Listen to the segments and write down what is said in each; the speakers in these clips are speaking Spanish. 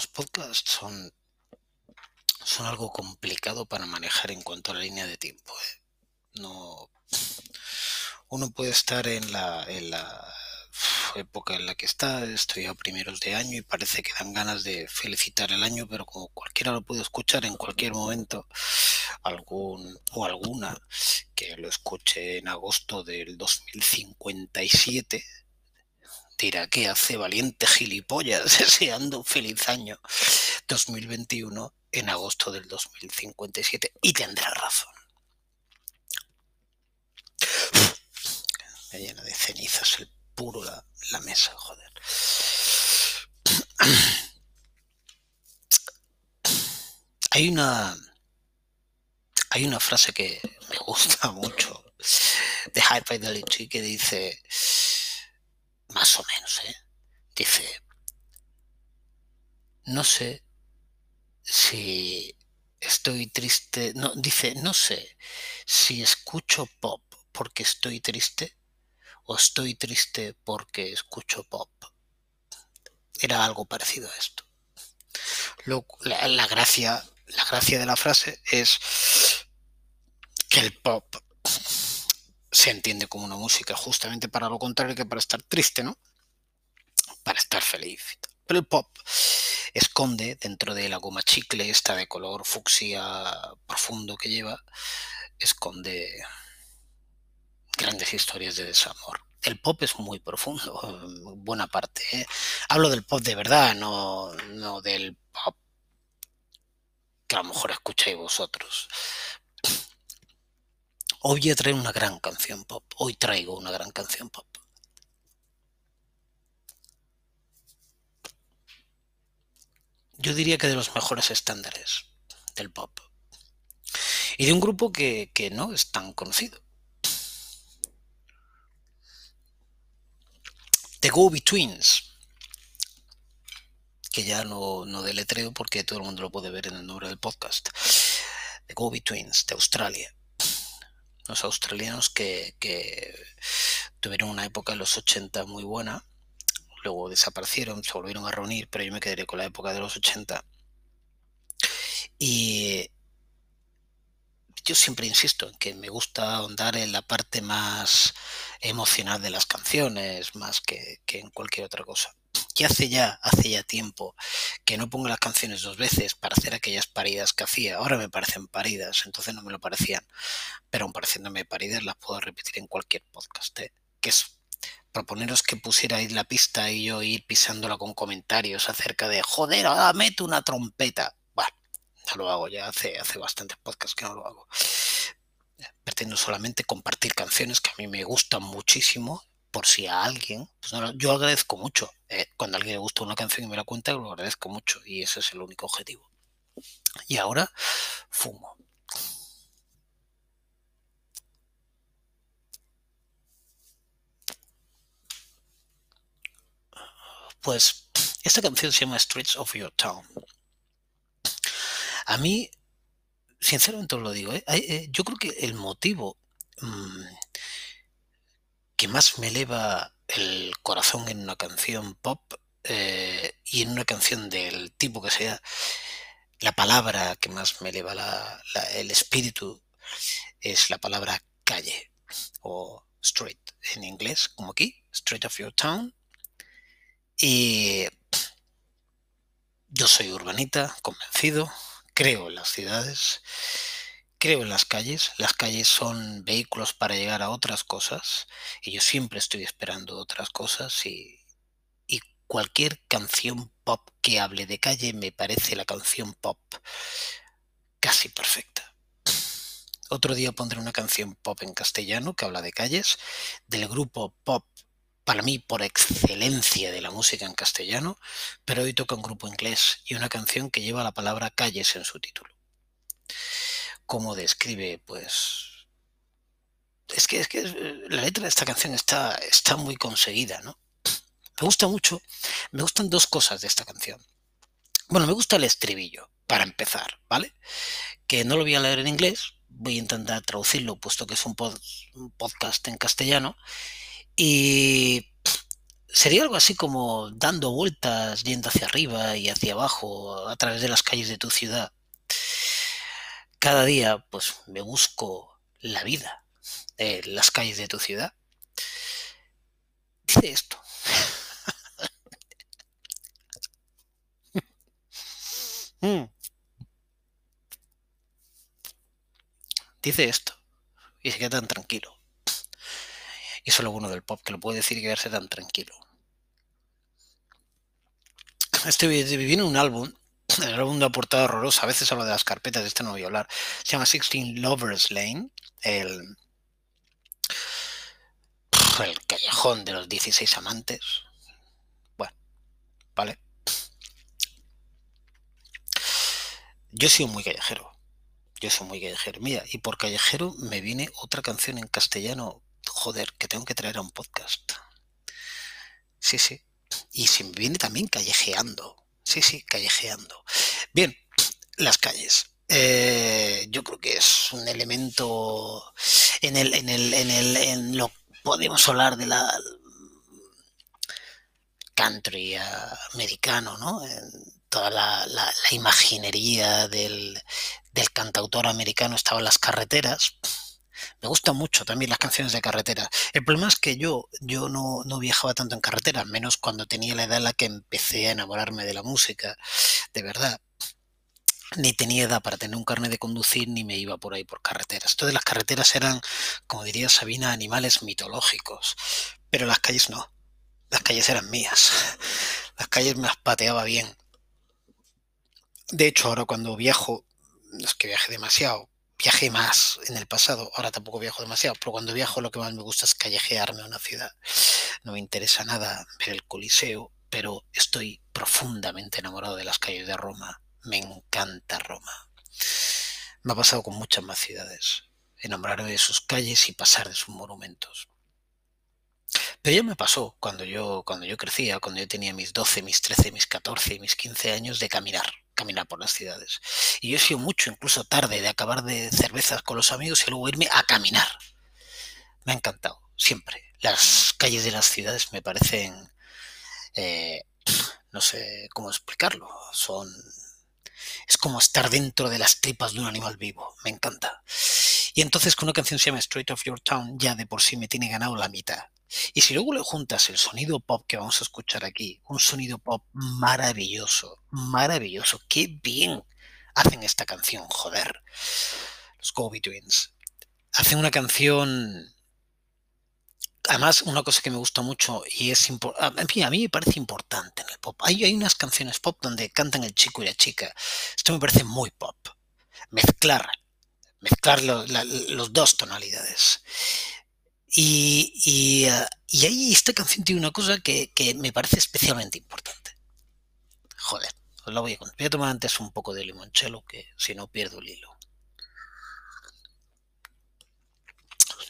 Los podcasts son, son algo complicado para manejar en cuanto a la línea de tiempo. ¿eh? No, uno puede estar en la, en la época en la que está, estoy a primeros de año y parece que dan ganas de felicitar el año, pero como cualquiera lo puede escuchar en cualquier momento, algún o alguna que lo escuche en agosto del 2057 dirá que hace valiente gilipollas deseando un feliz año 2021 en agosto del 2057 y tendrá razón. Me llena de cenizas el puro la, la mesa, joder. Hay una hay una frase que me gusta mucho de High Fidelity que dice más o menos, ¿eh? dice no sé si estoy triste, no, dice, no sé si escucho pop porque estoy triste o estoy triste porque escucho pop. Era algo parecido a esto. la, la, gracia, la gracia de la frase es que el pop se entiende como una música justamente para lo contrario que para estar triste, ¿no? Para estar feliz. Pero el pop esconde dentro de la goma chicle, esta de color fucsia profundo que lleva, esconde grandes historias de desamor. El pop es muy profundo, buena parte. ¿eh? Hablo del pop de verdad, no, no del pop que a lo mejor escucháis vosotros. Hoy voy a traer una gran canción pop. Hoy traigo una gran canción pop. Yo diría que de los mejores estándares del pop. Y de un grupo que, que no es tan conocido. The Go Betweens, que ya no, no deletreo porque todo el mundo lo puede ver en el nombre del podcast. The Go Betweens, de Australia. Los australianos que, tuvieron una época en los 80 muy buena, luego desaparecieron, se volvieron a reunir, pero yo me quedaré con la época de los 80. Y yo siempre insisto en que me gusta ahondar en la parte más emocional de las canciones, más que, que, en cualquier otra cosa. Y hace ya, hace ya tiempo que no pongo las canciones dos veces para hacer aquellas paridas que hacía. Ahora me parecen paridas, entonces no me lo parecían. Pero aun pareciéndome paridas las puedo repetir en cualquier podcast. ¿eh? Que es proponeros que pusierais la pista y yo ir pisándola con comentarios acerca de joder, ahora meto una trompeta lo hago ya hace, hace bastantes podcasts que no lo hago. Pretendo solamente compartir canciones que a mí me gustan muchísimo, por si a alguien, pues yo agradezco mucho. Eh, cuando a alguien le gusta una canción y me la cuenta, lo agradezco mucho y ese es el único objetivo. Y ahora fumo. Pues esta canción se llama Streets of Your Town. A mí, sinceramente os lo digo, ¿eh? Eh, yo creo que el motivo mmm, que más me eleva el corazón en una canción pop eh, y en una canción del tipo que sea, la palabra que más me eleva el espíritu es la palabra calle o street en inglés, como aquí, street of your town. Y yo soy urbanita, convencido, creo en las ciudades, creo en las calles. Las calles son vehículos para llegar a otras cosas y yo siempre estoy esperando otras cosas y, y cualquier canción pop que hable de calle me parece la canción pop casi perfecta. Otro día pondré una canción pop en castellano que habla de calles, del grupo pop para mí por excelencia de la música en castellano, pero hoy toca un grupo inglés y una canción que lleva la palabra calles en su título. ¿Cómo describe? Pues es que, es que la letra de esta canción está, está muy conseguida, ¿no? Me gusta mucho, me gustan dos cosas de esta canción. Bueno, me gusta el estribillo, para empezar, ¿vale? Que no lo voy a leer en inglés, voy a intentar traducirlo, puesto que es un, un podcast en castellano, y sería algo así como dando vueltas, yendo hacia arriba y hacia abajo a través de las calles de tu ciudad. Cada día, pues me busco la vida en las calles de tu ciudad. Dice esto. Mm. Dice esto. Y se queda tan tranquilo. Y eso es lo bueno del pop, que lo puede decir y quedarse tan tranquilo. Este viene un álbum, el álbum de portada horrorosa, a veces hablo de las carpetas, de este no voy a hablar. Se llama Sixteen Lovers Lane, el, el callejón de los 16 amantes. Bueno, vale. Yo sido muy callejero. Yo soy muy callejero. Mira, y por callejero me viene otra canción en castellano joder, que tengo que traer a un podcast. Sí, sí. Y se me viene también callejeando. Sí, sí, callejeando. Bien, las calles. Eh, yo creo que es un elemento en el, en el, en el, en lo podemos hablar de la country americano, ¿no? Toda la, la, imaginería del, del cantautor americano estaba en las carreteras me gustan mucho también las canciones de carretera. El problema es que yo, yo no, no viajaba tanto en carretera, menos cuando tenía la edad en la que empecé a enamorarme de la música, de verdad ni tenía edad para tener un carnet de conducir ni me iba por ahí por carreteras. Todas las carreteras eran, como diría Sabina, animales mitológicos, pero las calles no. Las calles eran mías. Las calles me las pateaba bien. De hecho, ahora cuando viajo, no es que viaje demasiado, viajé más en el pasado, ahora tampoco viajo demasiado, pero cuando viajo lo que más me gusta es callejearme a una ciudad. No me interesa nada ver el Coliseo, pero estoy profundamente enamorado de las calles de Roma. Me encanta Roma. Me ha pasado con muchas más ciudades. Enamorarme de sus calles y pasar de sus monumentos. Pero ya me pasó cuando yo, cuando yo crecía, cuando yo tenía mis 12, mis 13, mis 14 y mis 15 años de caminar caminar por las ciudades. Y yo he sido mucho, incluso tarde, de acabar de cervezas con los amigos y luego irme a caminar. Me ha encantado, siempre. Las calles de las ciudades me parecen, eh, no sé cómo explicarlo, son... Es como estar dentro de las tripas de un animal vivo, me encanta. Y entonces con una canción se llama Straight of Your Town ya de por sí me tiene ganado la mitad. Y si luego le juntas el sonido pop que vamos a escuchar aquí, un sonido pop maravilloso, maravilloso, qué bien hacen esta canción, joder. Los Go Twins. Hacen una canción además, una cosa que me gusta mucho y es en fin, a mí me parece importante en el pop. Hay, unas canciones pop donde cantan el chico y la chica. Esto me parece muy pop. Mezclar, mezclar los dos tonalidades. Y, eh, y, ahí esta canción tiene una cosa que, me parece especialmente importante. Joder, os la voy a contar. Voy a tomar antes un poco de limonchelo, que si no pierdo el hilo.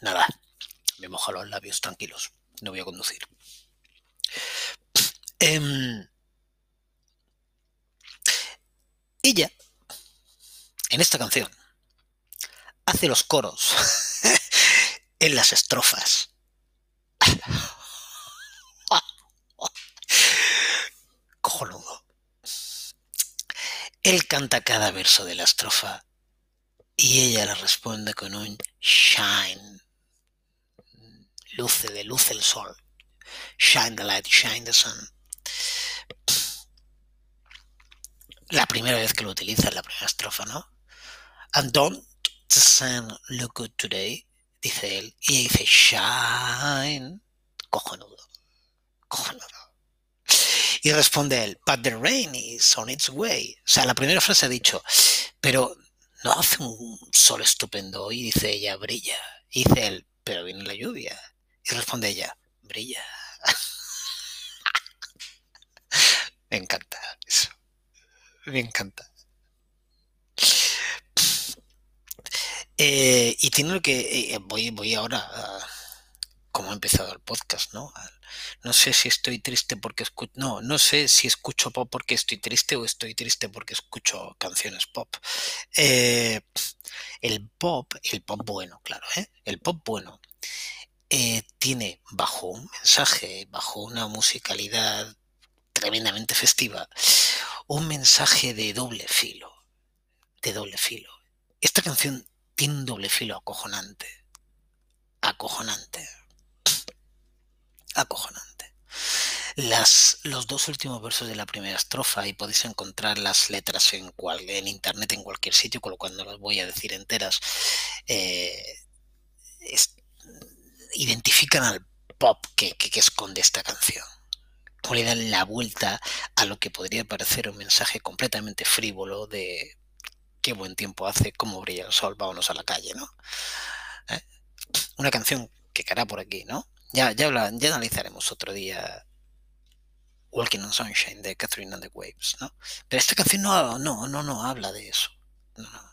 Nada, me moja los labios tranquilos. No voy a conducir. Em, ella, en esta canción, hace los coros en las estrofas. Cojonudo. Él canta cada verso de la estrofa y ella le responde con un shine. Luce de luz el sol. Shine the light, shine the sun. La primera vez que lo utiliza en la primera estrofa, ¿no? And don't the sun look good today? dice él. Y dice, shine. Cojonudo. Cojonudo. Y responde él, but the rain is on its way. O sea, la primera frase ha dicho, pero no hace un sol estupendo. Y dice ella, brilla. Y dice él, pero viene la lluvia. Y responde ella, brilla. Me encanta eso. Me encanta. Eh, y tiene lo que. Eh, voy, voy ahora a cómo ha empezado el podcast, ¿no? No sé si estoy triste porque escucho. No, no sé si escucho pop porque estoy triste o estoy triste porque escucho canciones pop. Eh, el pop, el pop bueno, claro, ¿eh? El pop bueno eh, tiene bajo un mensaje, bajo una musicalidad tremendamente festiva, un mensaje de doble filo, de doble filo. Esta canción tiene un doble filo acojonante, acojonante, acojonante. Las, los dos últimos versos de la primera estrofa y podéis encontrar las letras en, cual, en internet en cualquier sitio, con lo cual no las voy a decir enteras. Eh, es, identifican al pop que, que, esconde esta canción. Como le dan la vuelta a lo que podría parecer un mensaje completamente frívolo de qué buen tiempo hace, cómo brilla el sol, vámonos a la calle, ¿no? ¿Eh? Una canción que caerá por aquí, ¿no? Ya, ya, habla, ya analizaremos otro día Walking on Sunshine de Catherine and the Waves, ¿no? Pero esta canción no, no, no, no habla de eso. No, no.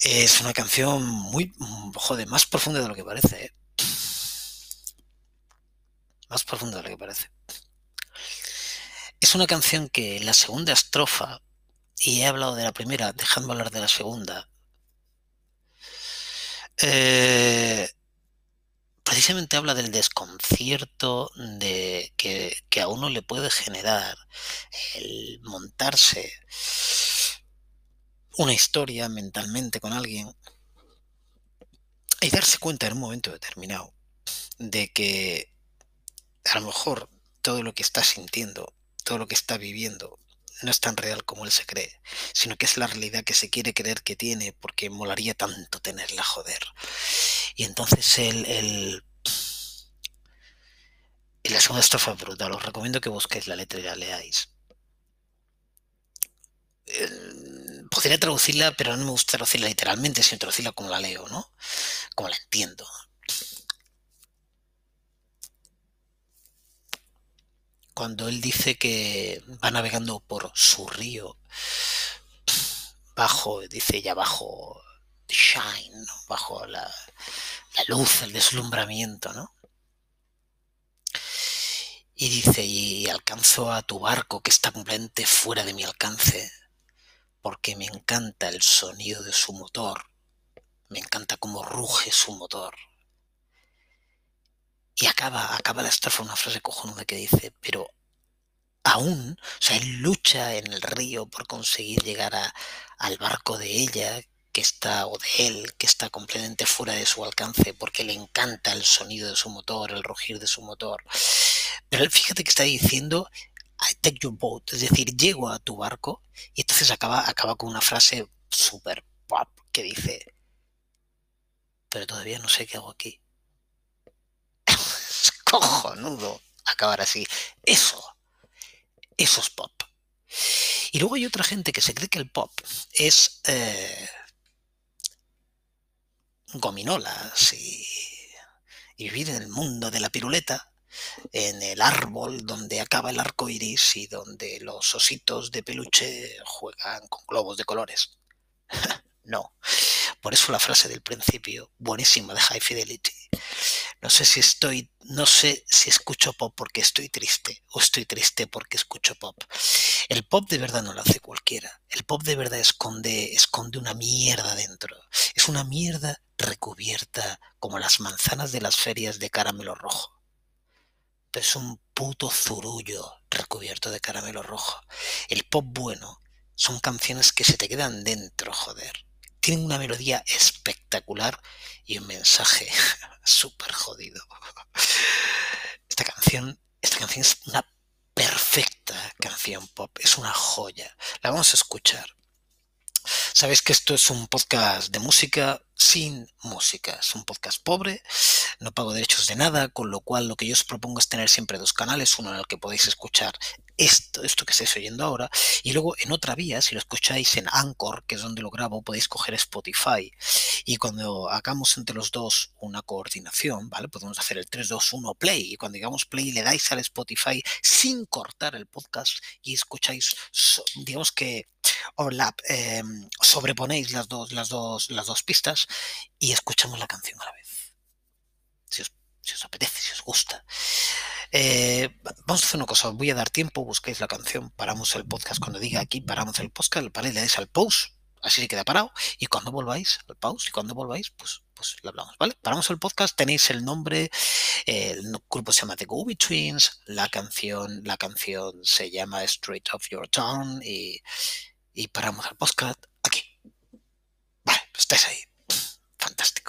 Es una canción muy, joder, más profunda de lo que parece. ¿eh? Más profunda de lo que parece. Es una canción que la segunda estrofa, y he hablado de la primera, dejando hablar de la segunda, eh, precisamente habla del desconcierto de que, que, a uno le puede generar el montarse una historia mentalmente con alguien y darse cuenta en un momento determinado de que a lo mejor todo lo que está sintiendo, todo lo que está viviendo, no es tan real como él se cree, sino que es la realidad que se quiere creer que tiene porque molaría tanto tenerla, joder. Y entonces el, el, y la segunda estrofa brutal, os recomiendo que busquéis la letra y la leáis. Podría traducirla, pero no me gusta traducirla literalmente, sino traducirla como la leo, ¿no? Como la entiendo. Cuando él dice que va navegando por su río, bajo, dice ya bajo shine, bajo la, la luz, el deslumbramiento, ¿no? Y dice, y alcanzo a tu barco que está completamente fuera de mi alcance porque me encanta el sonido de su motor, me encanta cómo ruge su motor. Y acaba, acaba la estrofa una frase cojonuda que dice, pero aún, o sea, él lucha en el río por conseguir llegar a, al barco de ella, que está, o de él, que está completamente fuera de su alcance, porque le encanta el sonido de su motor, el rugir de su motor. Pero él fíjate que está diciendo, I take your boat, es decir, llego a tu barco y entonces acaba, acaba con una frase super pop que dice, pero todavía no sé qué hago aquí. es cojonudo acabar así. Eso, eso es pop. Y luego hay otra gente que se cree que el pop es eh, gominolas y, y vivir en el mundo de la piruleta en el árbol donde acaba el arco iris y donde los ositos de peluche juegan con globos de colores. no. Por eso la frase del principio, buenísima de High Fidelity. No sé si estoy, no sé si escucho pop porque estoy triste o estoy triste porque escucho pop. El pop de verdad no lo hace cualquiera. El pop de verdad esconde, esconde una mierda dentro. Es una mierda recubierta como las manzanas de las ferias de caramelo rojo es un puto zurullo recubierto de caramelo rojo. El pop bueno son canciones que se te quedan dentro, joder. Tienen una melodía espectacular y un mensaje súper jodido. Esta canción, esta canción es una perfecta canción pop, es una joya. La vamos a escuchar. Sabéis que esto es un podcast de música sin música. Es un podcast pobre, no pago derechos de nada, con lo cual lo que yo os propongo es tener siempre dos canales, uno en el que podéis escuchar esto, esto que estáis oyendo ahora, y luego en otra vía, si lo escucháis en Anchor, que es donde lo grabo, podéis coger Spotify. Y cuando hagamos entre los dos una coordinación, ¿vale? Podemos hacer el 3, 2, 1 play, y cuando digamos play le dais al Spotify sin cortar el podcast y escucháis, digamos que overlap, eh, sobreponéis las dos, las, dos, las dos pistas y escuchamos la canción a la vez. Si os, os apetece, si os gusta. Eh, vamos a hacer una cosa, voy a dar tiempo, busquéis la canción, paramos el podcast cuando diga aquí, paramos el podcast, le dais al pause así se queda parado. Y cuando volváis al pause y cuando volváis, pues, pues lo hablamos, ¿vale? Paramos el podcast, tenéis el nombre, el grupo se llama The Go Twins, la canción, la canción se llama Straight of Your Town y, y paramos el podcast aquí. Vale, pues estáis ahí. Fantástico.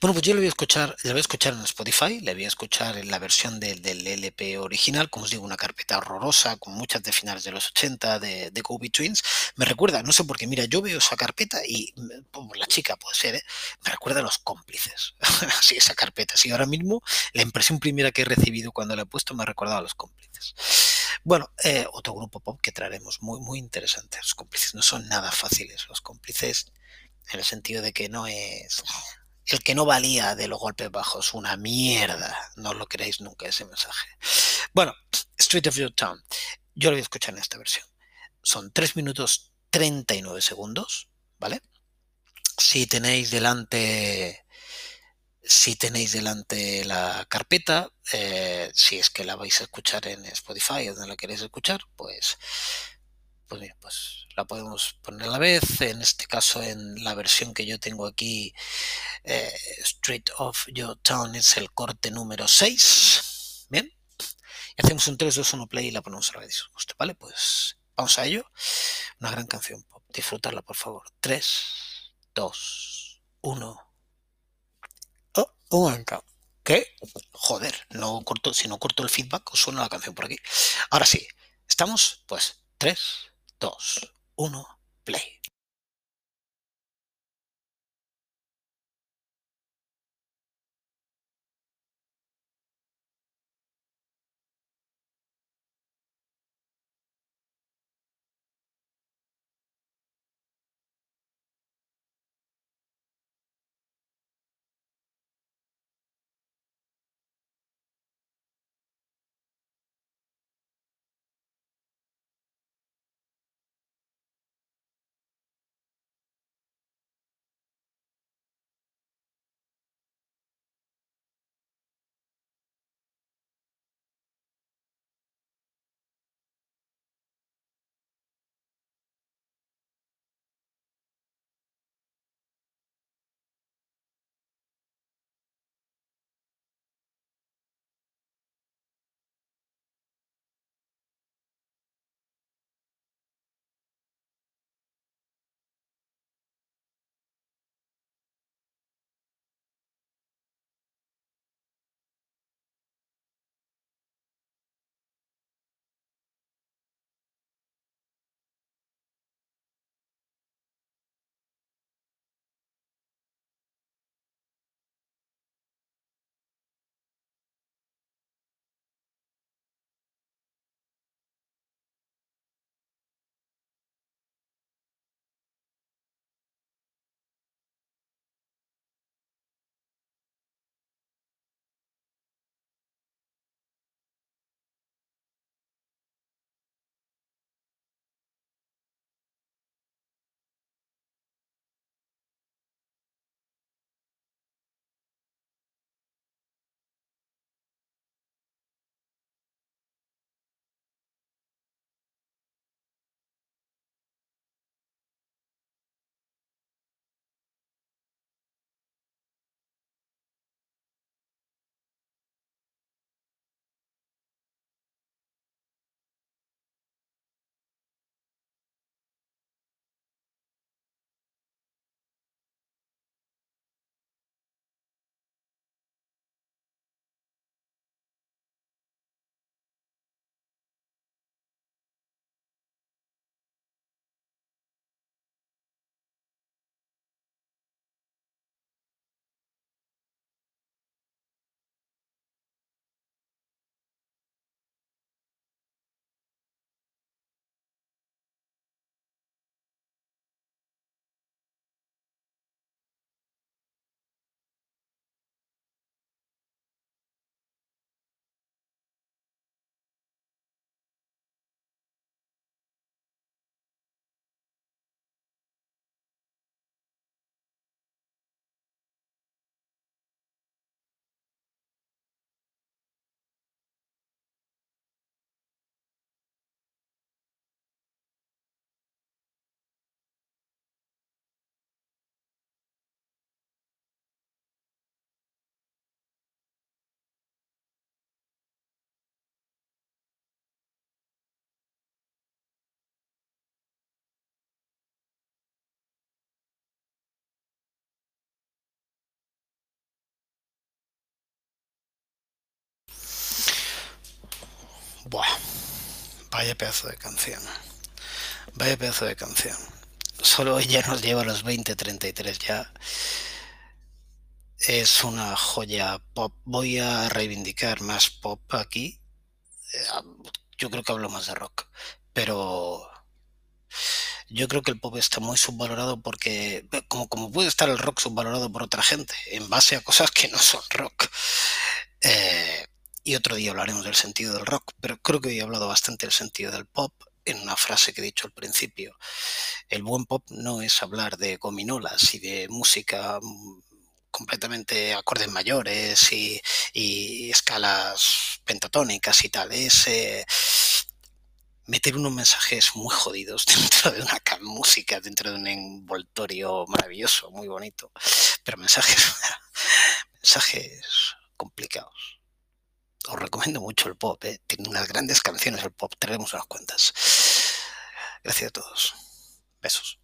Bueno, pues yo le voy a escuchar, le voy a escuchar en Spotify, le voy a escuchar en la versión del, del LP original, como os digo, una carpeta horrorosa, con muchas de finales de los 80 de, de Go Twins. Me recuerda, no sé por qué, mira, yo veo esa carpeta y pues, la chica puede ser, ¿eh? me recuerda a los cómplices. Así, esa carpeta. Sí, ahora mismo la impresión primera que he recibido cuando la he puesto me ha recordado a los cómplices. Bueno, eh, otro grupo pop que traeremos muy, muy interesante. Los cómplices no son nada fáciles. Los cómplices, en el sentido de que no es el que no valía de los golpes bajos, una mierda. No lo queréis nunca ese mensaje. Bueno, Street of Your Town. Yo lo voy a escuchar en esta versión. Son 3 minutos 39 segundos, ¿vale? Si tenéis delante si tenéis delante la carpeta, eh, si es que la vais a escuchar en Spotify o donde la queréis escuchar, pues, pues, pues la podemos poner a la vez. En este caso, en la versión que yo tengo aquí, eh, Street of Your Town es el corte número 6. Bien. Y hacemos un 3, 2, 1 play y la ponemos a la vez. ¿Vale? Pues vamos a ello. Una gran canción. Disfrutarla, por favor. 3, 2, 1. Un momento. ¿Qué? Joder, no corto, si no corto el feedback, os suena la canción por aquí. Ahora sí, ¿estamos? Pues 3, 2, 1, play. Buah, vaya pedazo de canción. Vaya pedazo de canción. Solo ella nos lleva a los 20.33 ya. Es una joya pop. Voy a reivindicar más pop aquí. Eh, yo creo que hablo más de rock. Pero yo creo que el pop está muy subvalorado porque, como, como puede estar el rock subvalorado por otra gente, en base a cosas que no son rock. Eh, y otro día hablaremos del sentido del rock, pero creo que he hablado bastante del sentido del pop en una frase que he dicho al principio. El buen pop no es hablar de gominolas y de música mm, completamente acordes mayores y, escalas pentatónicas y tal. Es eh, meter unos mensajes muy jodidos dentro de una música, dentro de un envoltorio maravilloso, muy bonito, pero mensajes, mensajes complicados. Os recomiendo mucho el pop, ¿eh? tiene unas grandes canciones el pop, tenemos unas cuantas. Gracias a todos. Besos.